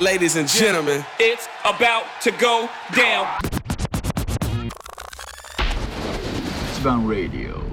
Ladies and gentlemen, it's about to go down. It's about radio.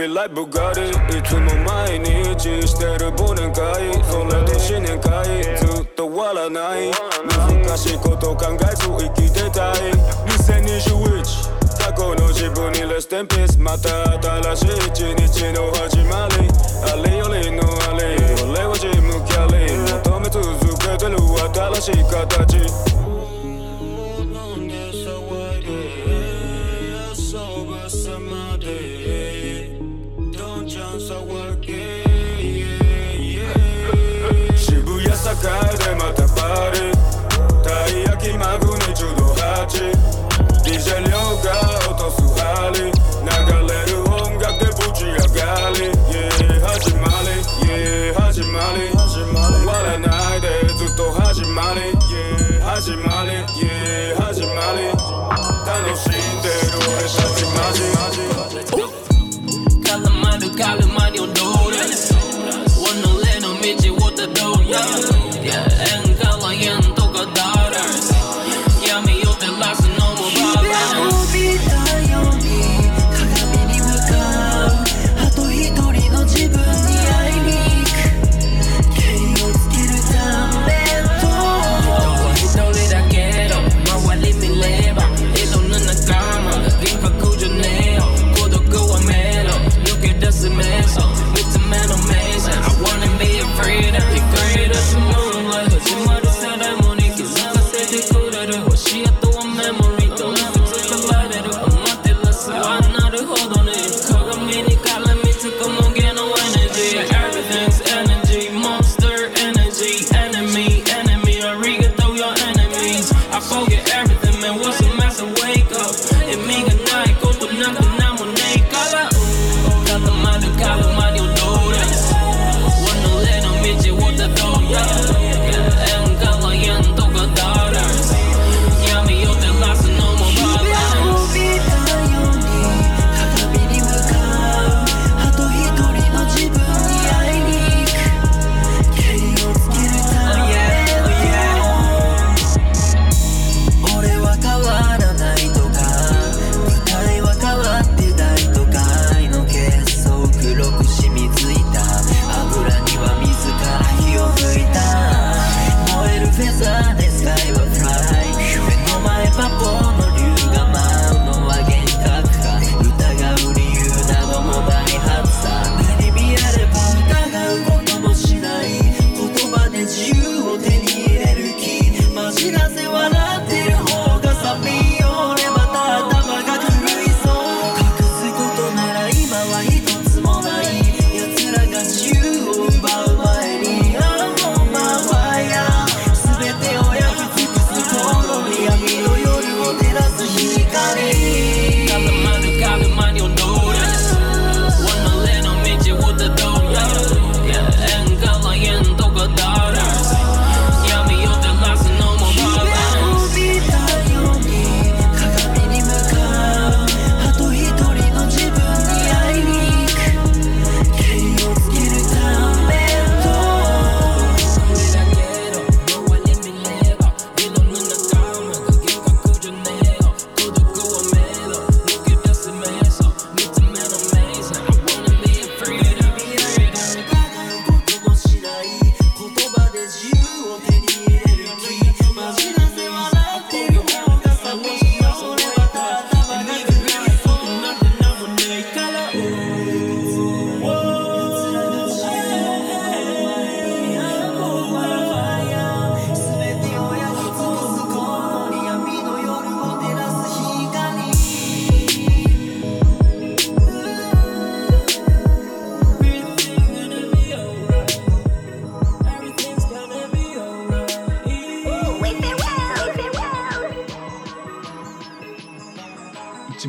feel like Bugatti. いつも毎日してる忘年会それで新年会ずっと終わらない難しいこと考えず生きてたい2021過去の自分にレステンピースまた新しい一日の始まりあれよりのあれ俺はジムキャリー求め続けてる新しい形 pary Ta i jaki magony judohachi Dzisiaj nioka, oto słuchali Na galery onga, gdy buci jagali Yeah, hajimali, yeah, hajimali 終わらないでずっと始まり Yeah, 始まり Yeah, 始まり楽しんでる俺たちマジ絡まる絡まり踊る己の道をたどる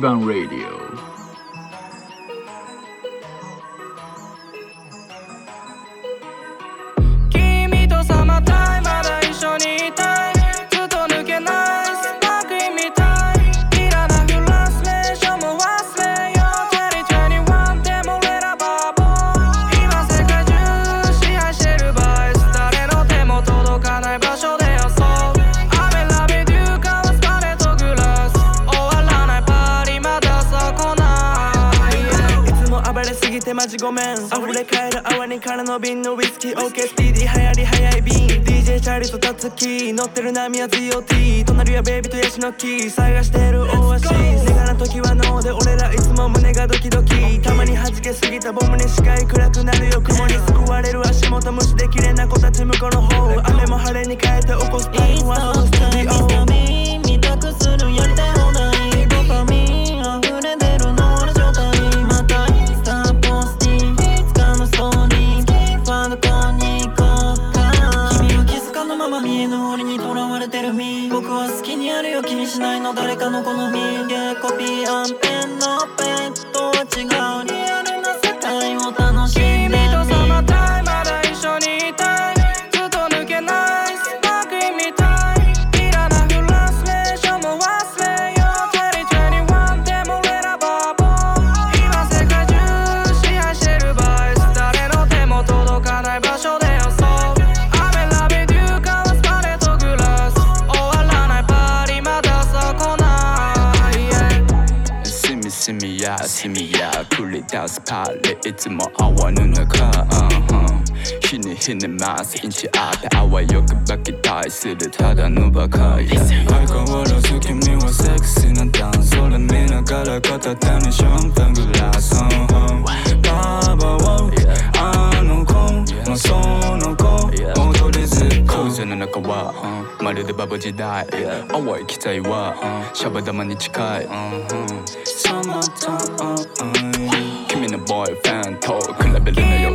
一番 Radio 空のウイスキー OKSTD 流行り早い瓶 DJ チャーリーとタツキ乗ってる波は ZOT 隣はベイビーとヤシの木。探してるオアシス。ネガな時はノーで俺らいつも胸がドキドキ。たまに弾けすぎたボムに視界暗くなるよ。雲に救われる足元無視で綺麗な子たち向こうの方。雨も晴れに変えて起こす。タイムはそのスタディオ誰かの好みでコピーアンペンのペン君やすみや繰り出すパレいつも泡の中、うんひねひねますインチあってあわよくばきたいするただのバカや相変わらず君はセクシーなダンスそれ見ながら片手にシャンパングラスババはあ空前の中は、うん。まるでバブ時代。淡い期待は、うん。シャバ玉に近い、Summertime 君のボーイフレンドと比べるなよ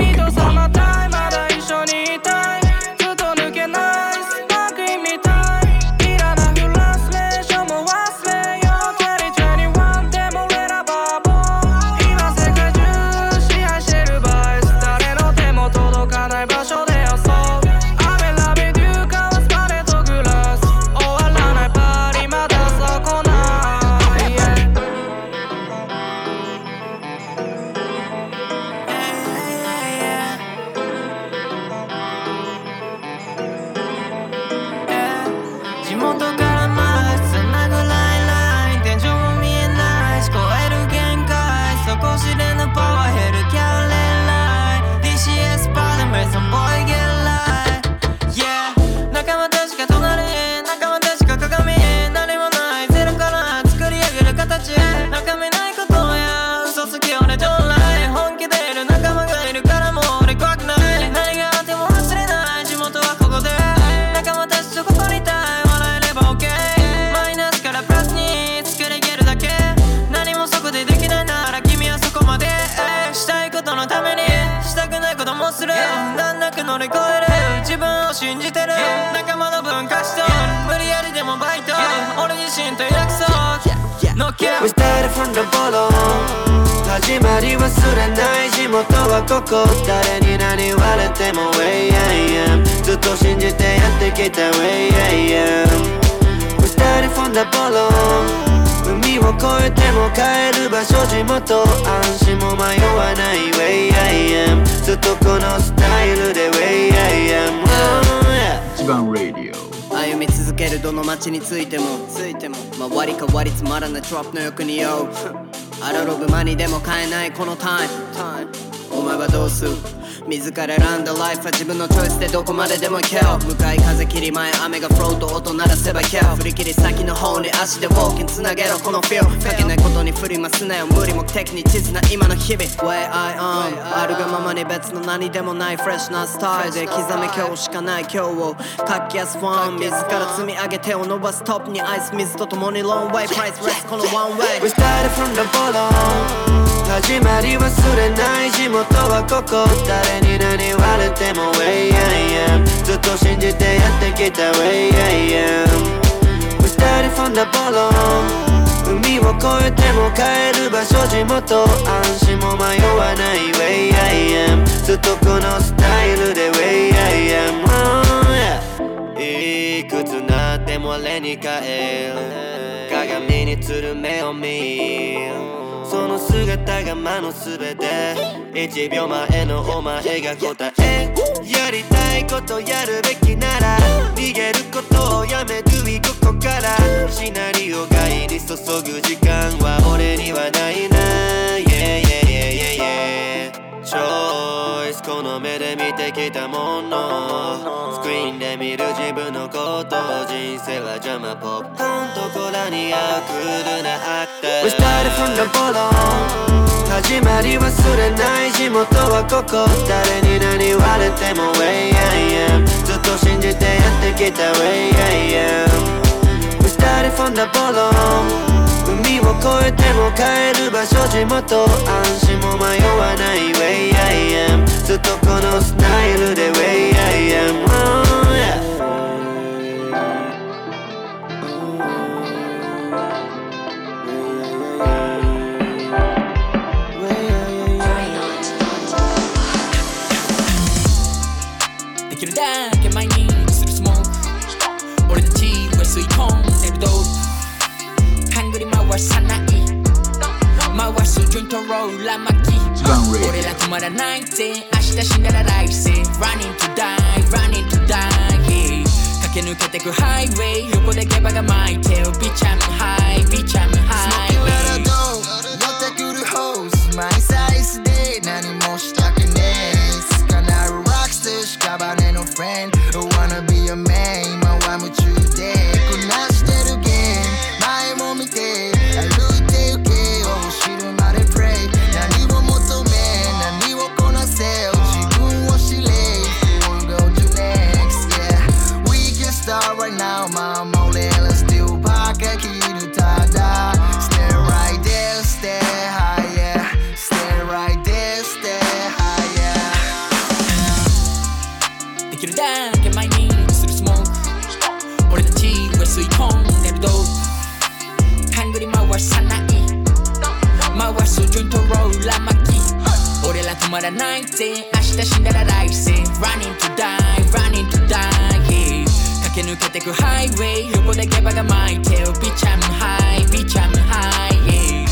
乗り越える自分を信じてる。仲間の分貸しと無理やりでもバイト。俺自身と約束。No care We started from the bottom 始まり忘れない地元はここ。誰に何言われても Way I am ずっと信じてやってきた Way I am We started from the bottom 海を越えても帰る場所地元安心も迷わない Way I am ずっとこのスタイルで Way I am、一番 Radio 歩み続けるどの街についてもついても。周り変わりつまらないトラップの欲によ アラログマニーでも買えないこのタイムお前はどうする？自ら選んだライフは自分のチョイスでどこまででも行けよ。向かい風切り前雨がフロート音鳴らせばケア振り切り先の方に足でウォーキンつなげろ。このフィールかけないことに振りますなよ。無理目的に地図な今の日々。Way I am あるがままに別の何でもない。フレッシュなスタイルで刻め今日しかない今日を活気やすファン自ら積み上げ手を伸ばす。トップにアイス水と共にロンウェイプライスレスこのワンウェイ We started from the bottom 始まり忘れない。地元はここ。誰に何言われても Way I am ずっと信じてやってきた Way I am We started from the bottom 海を越えても帰る場所地元。安心も迷わない Way I am ずっとこのスタイルで Way I am、oh, yeah いくつなっても俺に帰る。鏡に映る目を見る。姿が魔のすべて。1秒前のお前が答え。やりたいことやるべきなら逃げることをやめるいここからシナリオ外に注ぐ時間は俺にはないな。Yeah yeah yeah yeah yeah チョイス。この目で見てきたもの。スクリーンで見る自分のこと。人生は邪魔ポップコーン。とコラに合うクールなアクター We started from the bottom 始まり忘れない地元はここ。誰に何言われても Way I am ずっと信じてやってきた Way I am We started from the bottom 海を越えても帰る場所地元。安心も迷わない Way I am ずっとこのスタイルで Way I am、oh, yeah. きるだけ前にするスモーク俺たちは吸い込んでる道具ハングリ回さない。回すジョイントローラー巻き。俺ら止まらないぜ。明日死んだら来世。Running to die Running to die yeah 駆け抜けてくハイウェイ横でゲバが巻いてよ。ビチャムハイビチャムハイラ巻き俺ら止まらないぜ明日死んだら来世 Running to die Running to die yeah. 駆け抜けてくハイウェイ横でゲバが巻いてよビチャムハイビチャムハイ yeah.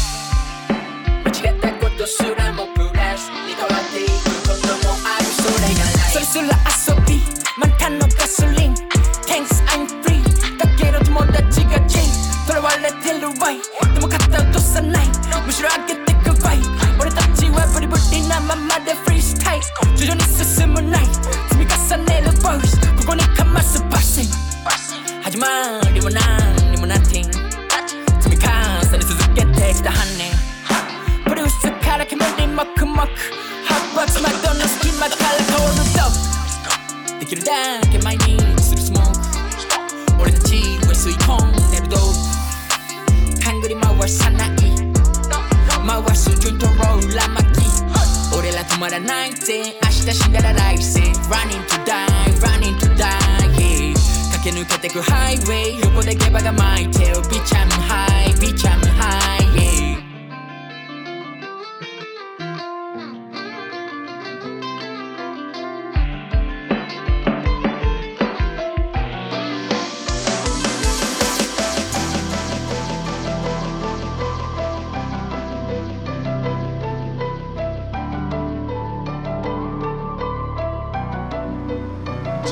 間違ったことすらもプラスに変わっていくこともあるそれがライフそれすら遊び満タンのガソリン Thanks I'm free. だけど友達が J 囚われてるわいでも肩落とさないむしろ上げさない。回す順とローラ巻き。俺ら止まらないぜ。明日死んだら来世。Running to die Running to die yeah 駆け抜けてくハイウェイ横でゲバが巻いてよ。ビチャムハイビチャムハイ yeah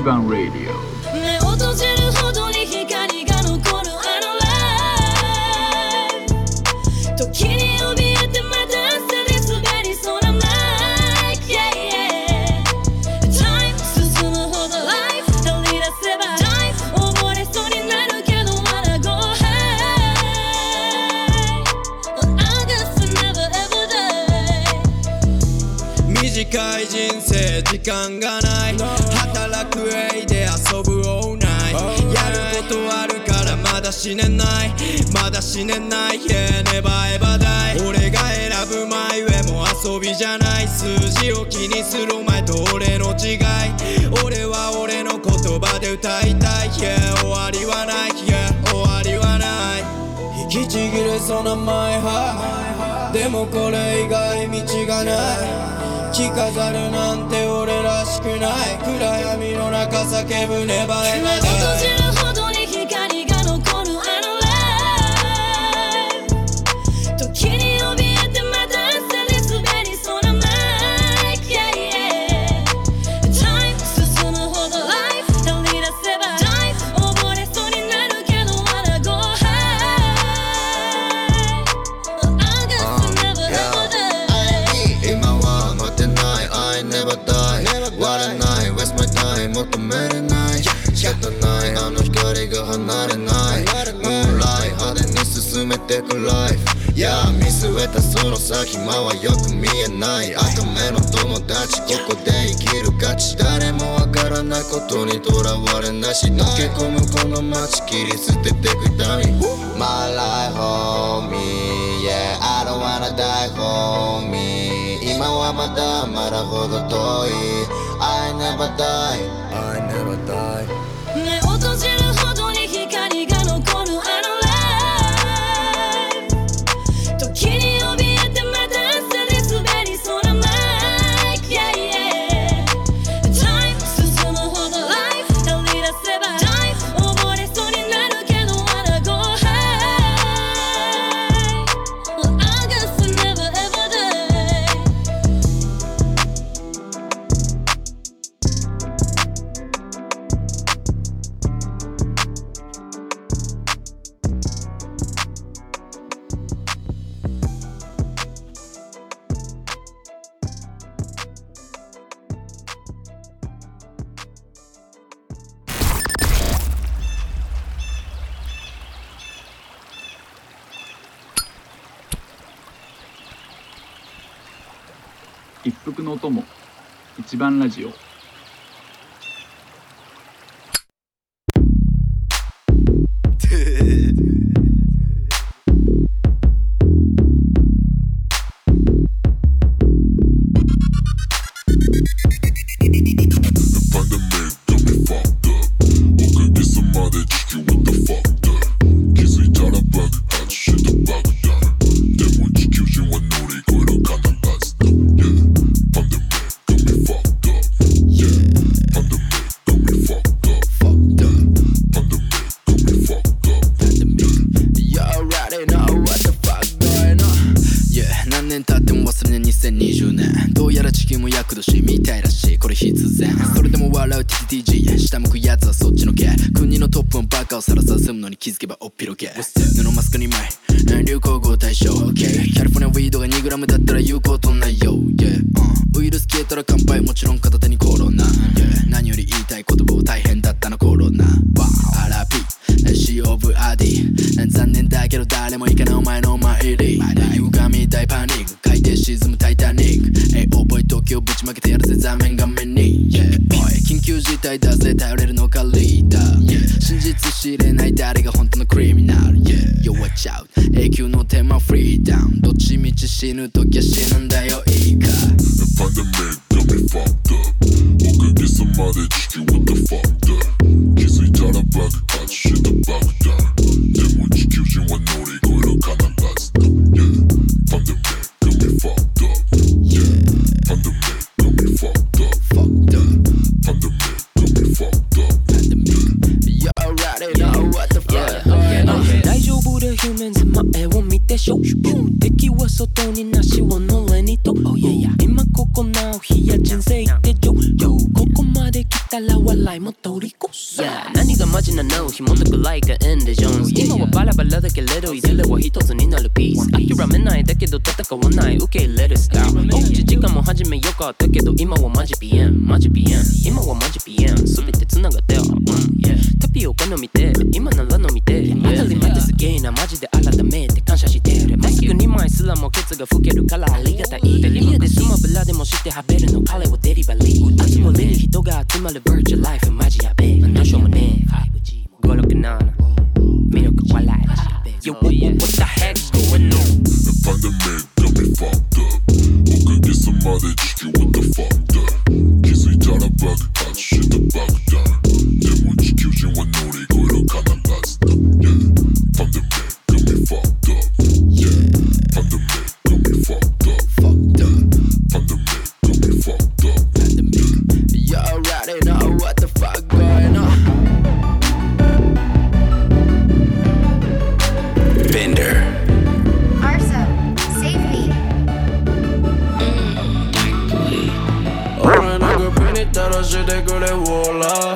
一番 Radio 目を閉じるほどに光が残るあのライフ時に怯えてまた朝で滑りそうなマイク yeah, yeah. Time 進むほど life 乗り出せば dive 溺れそうになるけど wanna go high On August never ever die 短い人生時間がない死ねない。まだ死ねない。Yeah never ever die 俺が選ぶ前上も遊びじゃない。数字を気にするお前と俺の違い。俺は俺の言葉で歌いたい。Yeah 終わりはない。Yeah 終わりはない。引きちぎれそうな前歯。でもこれ以外道がない。着飾るなんて俺らしくない。暗闇の中叫ぶ粘りーエさ暇はよく見えない。赤目の友達ここで生きる価値誰もわからないことにとらわれなし抜け込むこの街切り捨ててく痛み My life homie yeah I don't wanna die homie. 今はまだまだほど遠い。I never die. I never die. ね落とる番ラジオ」自体だぜ頼れるのかリーダー、yeah、真実知れない誰が本当のクリミナル、yeah、弱っちゃう永久のテーマフリーダウンどっちみち死ぬ時は死ぬんだよいいか。けど今はマジピエン。マジピエン。今はマジピエン。全て繋がってうん、タピオカ飲みて。今なら飲みて、ま、たり前です。げえなマジで改めて感謝してる。マスク2枚すらもケツが吹けるから。ありがたい。ビでスマブラでもしてはべるの彼をデリバリー。集める人が集まるバーチャルライフマジやべえ。何しょもねえ。567魅 what the heck's going on? The fundamental be fucked up. This a just chicken with the fuck da. Gizli cana bak, shit the bak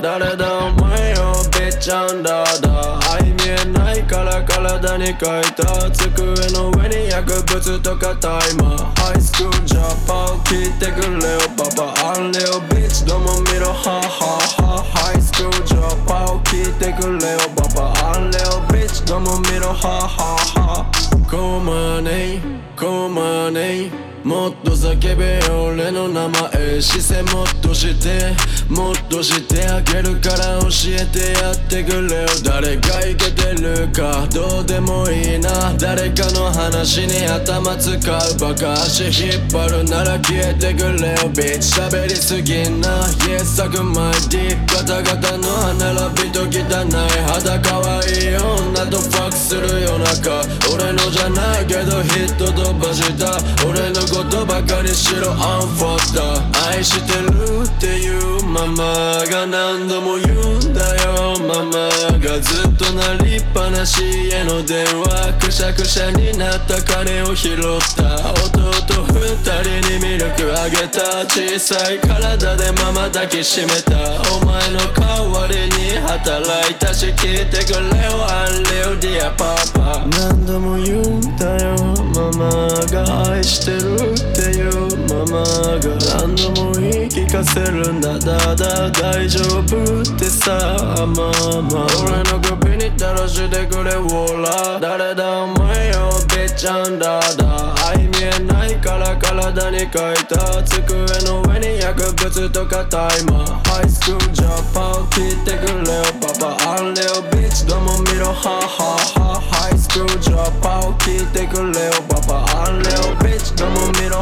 誰だお前よビッチアンダーだ。愛見えないから体に書いた。机の上に薬物とかタイマーハイスクールジャパン聞いてくれよパパ。アンレオビッチどうも見ろはははハイスクー。ルジャパン聞いてくれよパパ。アンレオビッチどうも見ろはははこまねこまねもっと叫べよ俺の名前視線もっとして。もっとしてあげるから教えてやってくれよ。誰がイケてるかどうでもいいな。誰かの話に頭使うバカ足引っ張るなら消えてくれよ。ビッチ喋りすぎな。Yes サクマイディガタガタの歯並びと汚い肌可愛い女とファックする夜中。俺のじゃないけどヒット飛ばした。俺のことばかりしろアンフォッタ愛してるっていうママが何度も言うんだよ。ママがずっと鳴りっぱなしへの電話くしゃくしゃになった金を拾った。弟二人にミルクあげた。小さい体でママ抱きしめた。お前の代わりに働いたし聞いてくれよ。アンレオディアパパ。何度も言うんだよ。ママが愛してる。っていうママが何度も言い聞かせるんだだだ大丈夫ってさママ俺の首に垂らしてくれウォーラー誰だお前よビッチアンダーだ。愛見えないから体に書いた机の上に薬物とかタイマーハイスクールジャパン聞いてくれよパパ。アンレオビッチどうも見ろはははハイスクールジャパン聞いてくれよパパ。アン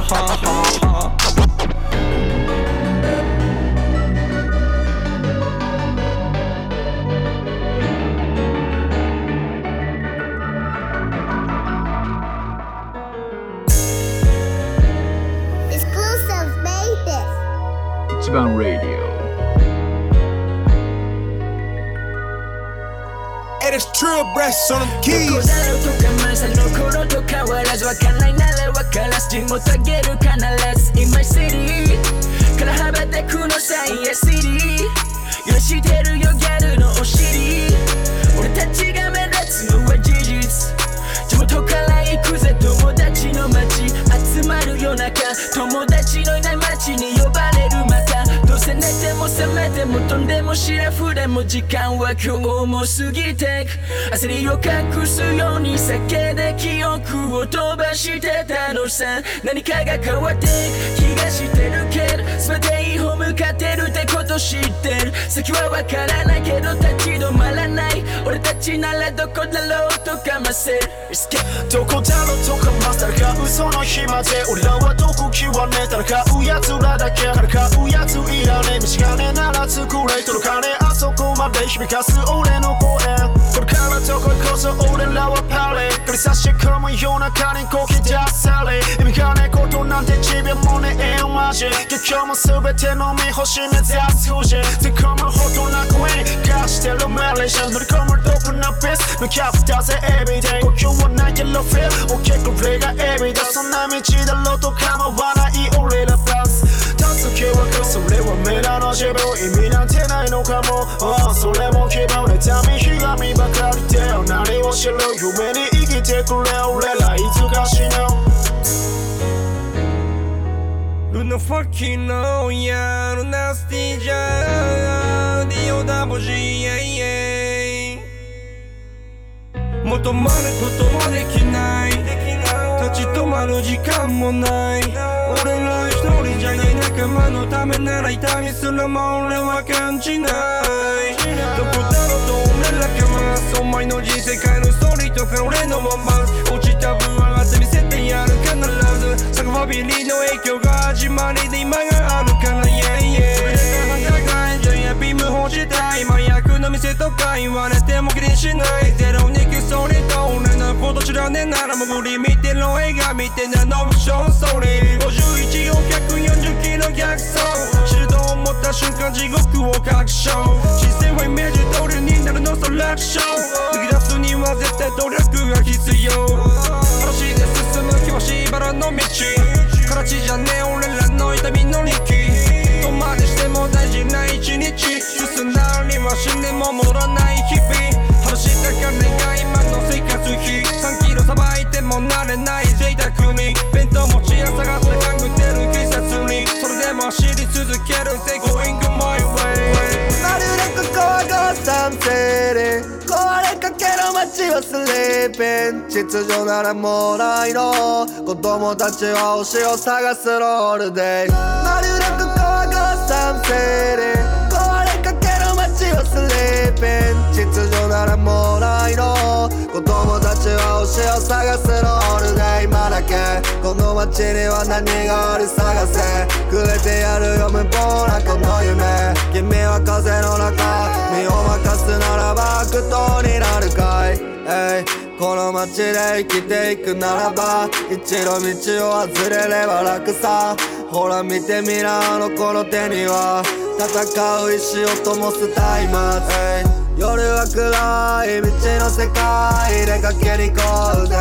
一番 Radio Hey, this Trill Breast on them どこ keys. だろうとかまさの頃と変わらずわかないならわからず地元あげる必ず In my city. から羽ばたくのサイエシティ許してるよギャルのお尻。俺たちが目立つのは事実。地元から行くぜ友達の街。集まる夜中。友達のいない街に呼ばれるまた。どうせ寝ても覚めても飛んでもシラフでも時間は今日も過ぎてく。焦りを隠すように酒で記憶を飛ばしてたのさ何かが変わってく気がしてるけどてるってこと知ってる。先はわからないけど立ち止まらない。俺たちならどこだろうとかませる。どこだろうとかまさか嘘の暇で俺らはどこ極めたら買うやつらだけから買うやついらねえ。道金なら作れ届かねえあそこまで響かす俺の声。これからどこへこそ俺らはパレ繰り差し込む夜中にこき出され意味がねえことなんて自分もねえよマジ結局も全ての身星目指す富士突っ込むほどな声に貸してるメレーション乗り込むロープなピースのキャプターぜ everyday. 呼吸はないけど feel? 大きくプレイが everyday. そんな道だろうと構わない俺らプラス助けはそれは目らの自分意味なんてないのかも、ああそれも希望でたみひがみばかりで何を知る夢に生きてくれ俺らいつか死ぬ Luna fucking know? Yeah Luna nasty ja Dio da bogie 求まることはできない。立ち止まる時間もない。俺ら一人じゃない仲間のためなら痛みすらも俺は感じない。どこだろうと俺らがますお前の人生変えるストーリーとか俺のまま。落ちた分上がって見せてやる必ずサクファビリーの影響が始まりで今があるから yeah yeah. それで戦い。じゃやビーム欲したい。今役の店とか言われても気にしない。ゼロにキソリと俺のこと知らねえならもう振り見てろ映画見てなノブションストーリー51を140キロ逆走知ると思った瞬間地獄を確証視線はイメージ通りになるのそ楽勝抜き出すには絶対秩序ならもうないの子供たちは推しを探すロールデイ。まるでここはゴーサムシティ壊れかけの街をスリーピン。秩序ならもうないのを探すロールで今だけ。この街には何がある探せ。くれてやるよ無謀なこの夢。君は風の中。身を任すならば悪党になるかい、えいこの街で生きていくならば。一度道を外れれば楽さ。ほら見てみなあの子の手には。戦う意志を灯す松明、えい夜は暗い道の世界出かけに行こうぜ、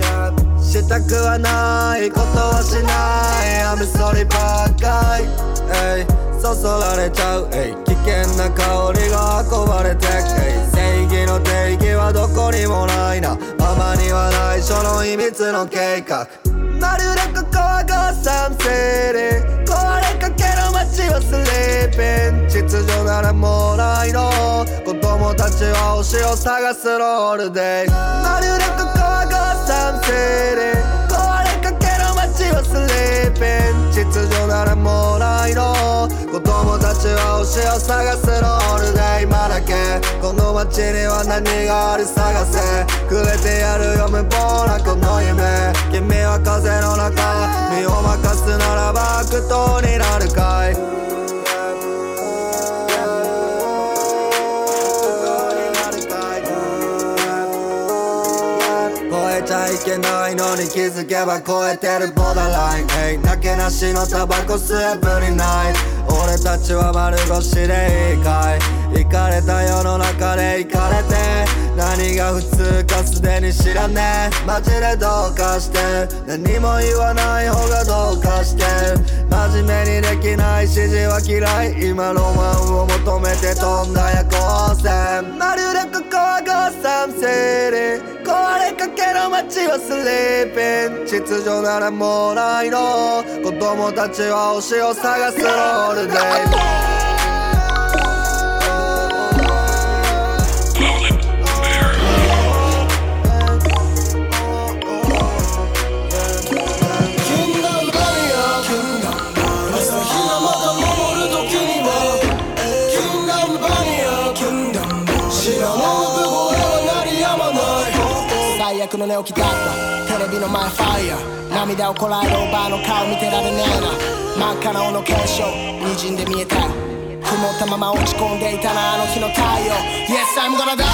yeah したくはないことはしない。I'm sorry ばっかり、ey そそられちゃう、ey 危険な香りが運ばれて。く、ey 正義の定義はどこにもないな。ママには内緒の秘密の計画。まるでここはゴーサムシティ。はスリーピン秩序ならもうないの子供たちは推しを探すロールデイ。まるでここはゴーサムシティ壊れかける街はスリーピン秩序ならもうないの子供たちは推しを探すロールで今だけ。この街には何がある探せ。くれてやるよ無謀なこの夢。君は風の中身を任すならば悪党になるかい。超えちゃいけないのに気づけば超えてるボーダーライン。Hey なけなしのタバコ吸えぶりない。俺たちは丸腰でいいかい。行かれた世の中で行かれて何が普通かすでに知らねえ。マジでどうかして何も言わない方がどうかして。真面目にできない指示は嫌い。今ロマンを求めて飛んだ夜行線。まるでここはゴーサムシティ。壊れかけの街はスリーピン秩序ならもうないの子供たちは推しを探すロールデイの寝起きだったテレビの前ファイヤー。涙をこらえるおばあの顔見てられねえな。真っ赤な尾の検証滲んで見えた。曇ったまま落ち込んでいたなあの日の太陽。Yes I'm gonna die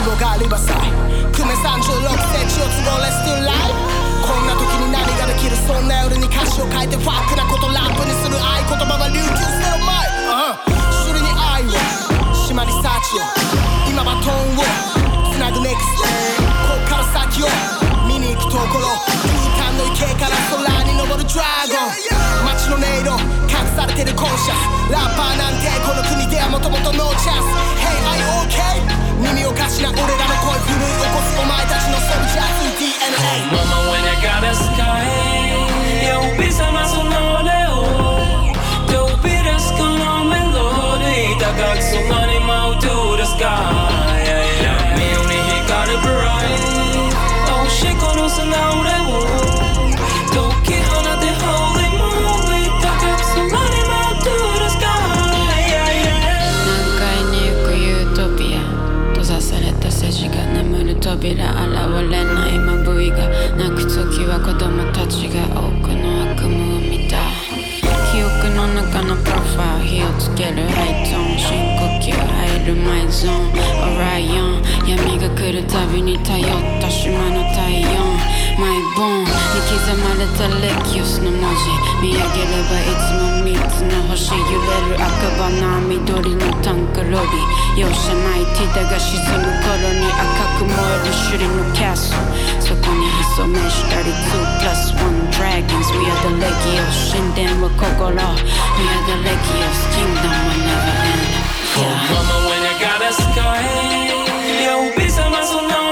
都合がリバサイ久米36センチを都合 Let's still live こんな時に何ができるそんな夜に歌詞を書いてファックなことラップにする合言葉が流通してる前、uh、それに愛を。島に幸を。今バトンを。なぐ NEXT. こっから先を見に行くところ。空間の池から空に昇るドラゴン街の音色隠されてるコンシャスラッパーなんてこの国でンオライオン闇が来るたびに頼った島の体温マイボーンに刻まれたレキウスの文字見上げればいつも三つの星揺れる赤羽の緑のタンクロビー容赦ないティダが沈む頃に赤く燃える首里のキャスルそこに潜めしたり2 plus 1 dragons. We are the legios. 神殿は心 We are the legios. Kingdom will never end. Oh, mama, when I got a you'll be mais ou não.